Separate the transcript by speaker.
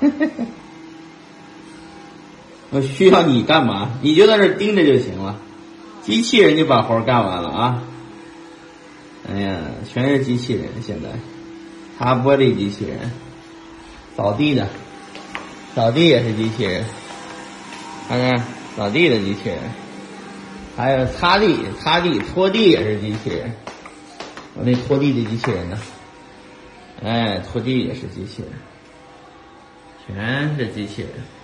Speaker 1: 我需要你干嘛？你就在这盯着就行了，机器人就把活干完了啊！哎呀，全是机器人现在，擦玻璃机器人，扫地的，扫地也是机器人，看看扫地的机器人，还有擦地、擦地、拖地也是机器人。我那拖地的机器人呢？哎，拖地也是机器人，全是机器人。